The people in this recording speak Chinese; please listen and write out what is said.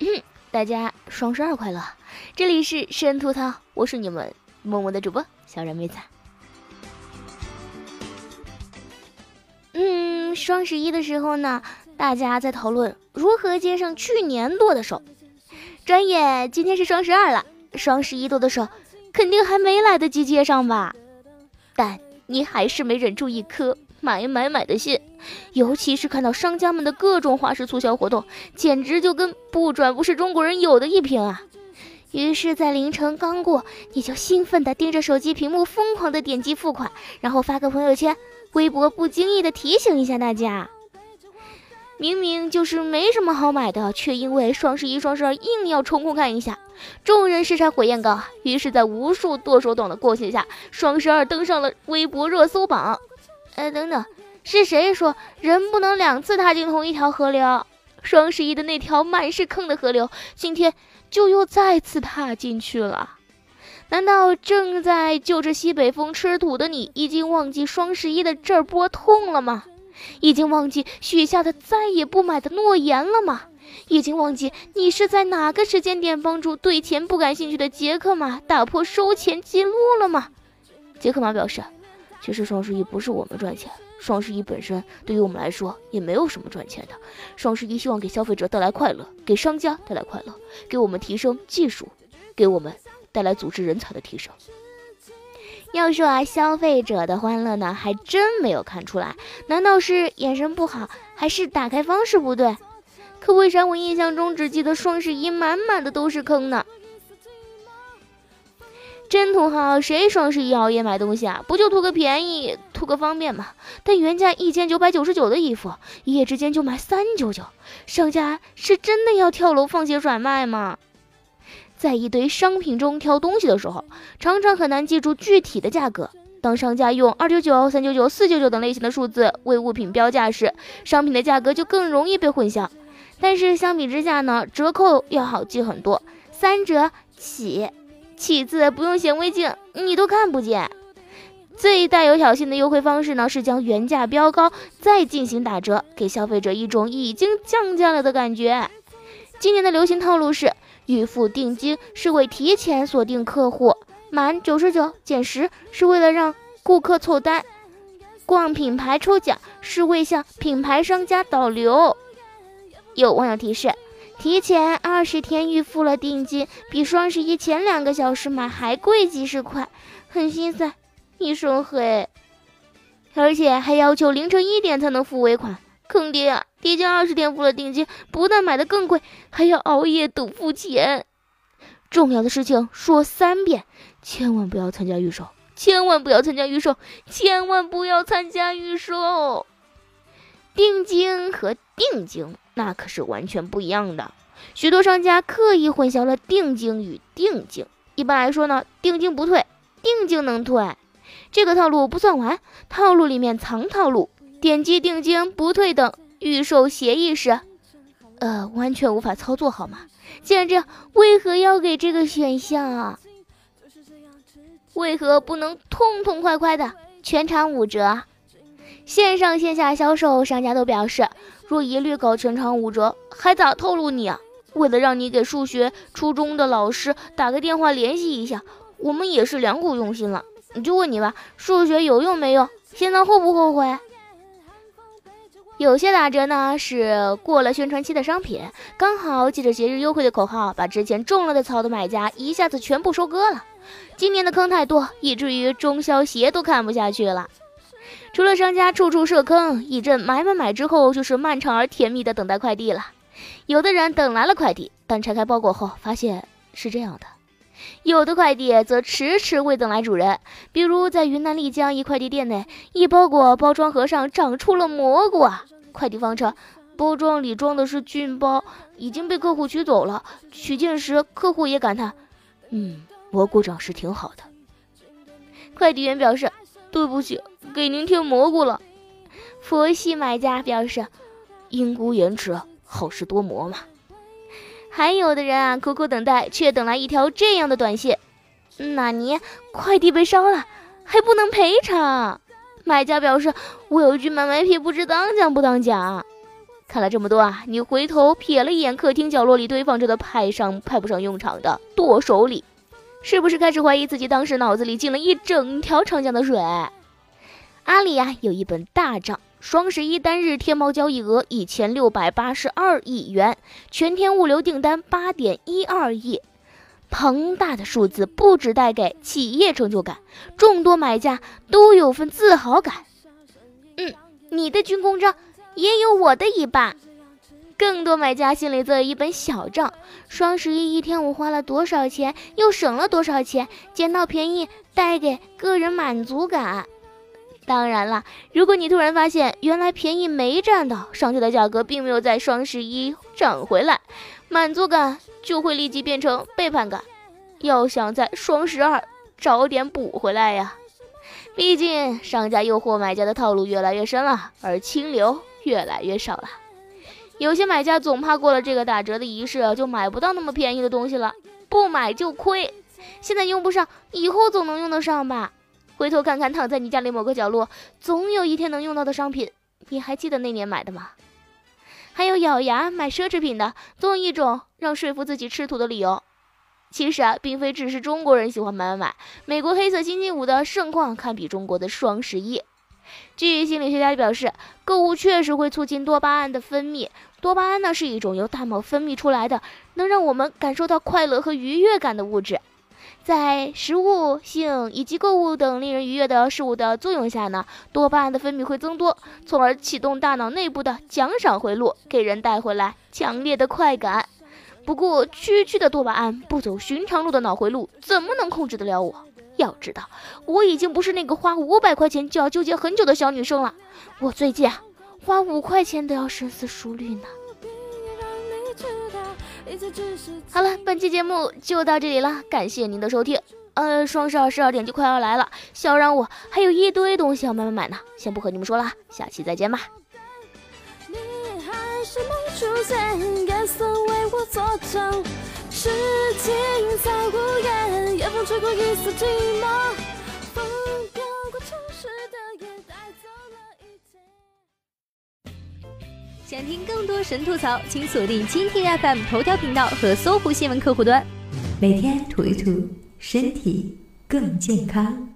大家双十二快乐！这里是神吐槽，我是你们默默的主播小冉妹子。嗯，双十一的时候呢，大家在讨论如何接上去年剁的手。转眼今天是双十二了，双十一剁的手肯定还没来得及接上吧？但你还是没忍住一颗。买买买的心，尤其是看到商家们的各种花式促销活动，简直就跟不转不是中国人有的一拼啊！于是，在凌晨刚过，你就兴奋地盯着手机屏幕，疯狂地点击付款，然后发个朋友圈、微博，不经意地提醒一下大家。明明就是没什么好买的，却因为双十一、双十二硬要抽空看一下，众人视察火焰高。于是，在无数剁手党的过挟下，双十二登上了微博热搜榜。哎，等等，是谁说人不能两次踏进同一条河流？双十一的那条满是坑的河流，今天就又再次踏进去了。难道正在就着西北风吃土的你，已经忘记双十一的这波痛了吗？已经忘记许下的再也不买的诺言了吗？已经忘记你是在哪个时间点帮助对钱不感兴趣的杰克马打破收钱记录了吗？杰克马表示。其实双十一不是我们赚钱，双十一本身对于我们来说也没有什么赚钱的。双十一希望给消费者带来快乐，给商家带来快乐，给我们提升技术，给我们带来组织人才的提升。要说啊，消费者的欢乐呢，还真没有看出来。难道是眼神不好，还是打开方式不对？可为啥我印象中只记得双十一满满的都是坑呢？真土豪，谁双十一熬夜买东西啊？不就图个便宜，图个方便吗？但原价一千九百九十九的衣服，一夜之间就卖三九九，商家是真的要跳楼放血甩卖吗？在一堆商品中挑东西的时候，常常很难记住具体的价格。当商家用二九九、三九九、四九九等类型的数字为物品标价时，商品的价格就更容易被混淆。但是相比之下呢，折扣要好记很多，三折起。其次，不用显微镜，你都看不见。最带有挑衅的优惠方式呢，是将原价标高，再进行打折，给消费者一种已经降价了的感觉。今年的流行套路是：预付定金是为提前锁定客户，满九十九减十是为了让顾客凑单，逛品牌抽奖是为向品牌商家导流。有网友提示。提前二十天预付了定金，比双十一前两个小时买还贵几十块，很心塞，你说黑？而且还要求凌晨一点才能付尾款，坑爹啊！提前二十天付了定金，不但买的更贵，还要熬夜等付钱。重要的事情说三遍，千万不要参加预售，千万不要参加预售，千万不要参加预售。定金和定金。那可是完全不一样的。许多商家刻意混淆了定金与定金。一般来说呢，定金不退，定金能退。这个套路不算完，套路里面藏套路。点击定金不退等预售协议时，呃，完全无法操作，好吗？既然这样，为何要给这个选项啊？为何不能痛痛快快的全场五折？线上线下销售商家都表示。若一律搞全场五折，还咋透露你啊？为了让你给数学初中的老师打个电话联系一下，我们也是良苦用心了。你就问你吧，数学有用没用？现在后不后悔？有些打折呢是过了宣传期的商品，刚好借着节日优惠的口号，把之前种了的草的买家一下子全部收割了。今年的坑太多，以至于中消协都看不下去了。除了商家处处设坑，一阵买买买之后，就是漫长而甜蜜的等待快递了。有的人等来了快递，但拆开包裹后发现是这样的；有的快递则迟迟未等来主人。比如在云南丽江一快递店内，一包裹包装盒上长出了蘑菇啊！快递方称包装里装的是菌包，已经被客户取走了。取件时，客户也感叹：“嗯，蘑菇长势挺好的。”快递员表示：“对不起，给您添蘑菇了。”佛系买家表示：“因故延迟，好事多磨嘛。”还有的人啊，苦苦等待，却等来一条这样的短信：“纳尼？快递被烧了，还不能赔偿？”买家表示：“我有一句买卖屁，不知当讲不当讲。”看了这么多啊，你回头瞥了一眼客厅角落里堆放着的派上派不上用场的剁手礼，是不是开始怀疑自己当时脑子里进了一整条长江的水？阿里呀，有一本大账。双十一单日天猫交易额一千六百八十二亿元，全天物流订单八点一二亿，庞大的数字不止带给企业成就感，众多买家都有份自豪感。嗯，你的军功章也有我的一半。更多买家心里则有一本小账：双十一一天我花了多少钱，又省了多少钱，捡到便宜带给个人满足感。当然了，如果你突然发现原来便宜没占到，商家的价格并没有在双十一涨回来，满足感就会立即变成背叛感。要想在双十二早点补回来呀，毕竟商家诱惑买家的套路越来越深了，而清流越来越少了。有些买家总怕过了这个打折的仪式，就买不到那么便宜的东西了，不买就亏。现在用不上，以后总能用得上吧？回头看看，躺在你家里某个角落，总有一天能用到的商品，你还记得那年买的吗？还有咬牙买奢侈品的，总有一种让说服自己吃土的理由。其实啊，并非只是中国人喜欢买买买，美国黑色星期五的盛况堪比中国的双十一。据心理学家表示，购物确实会促进多巴胺的分泌。多巴胺呢，是一种由大脑分泌出来的，能让我们感受到快乐和愉悦感的物质。在食物、性以及购物等令人愉悦的事物的作用下呢，多巴胺的分泌会增多，从而启动大脑内部的奖赏回路，给人带回来强烈的快感。不过，区区的多巴胺不走寻常路的脑回路，怎么能控制得了我？要知道，我已经不是那个花五百块钱就要纠结很久的小女生了，我最近啊，花五块钱都要深思熟虑呢。好了，本期节目就到这里了，感谢您的收听。呃，双十二十二点就快要来了，小让我还有一堆东西要慢慢买呢，先不和你们说了，下期再见吧。你还是没出现事情在无言，夜风吹过一丝寂寞想听更多神吐槽，请锁定蜻蜓 FM 头条频道和搜狐新闻客户端，每天吐一吐，身体更健康。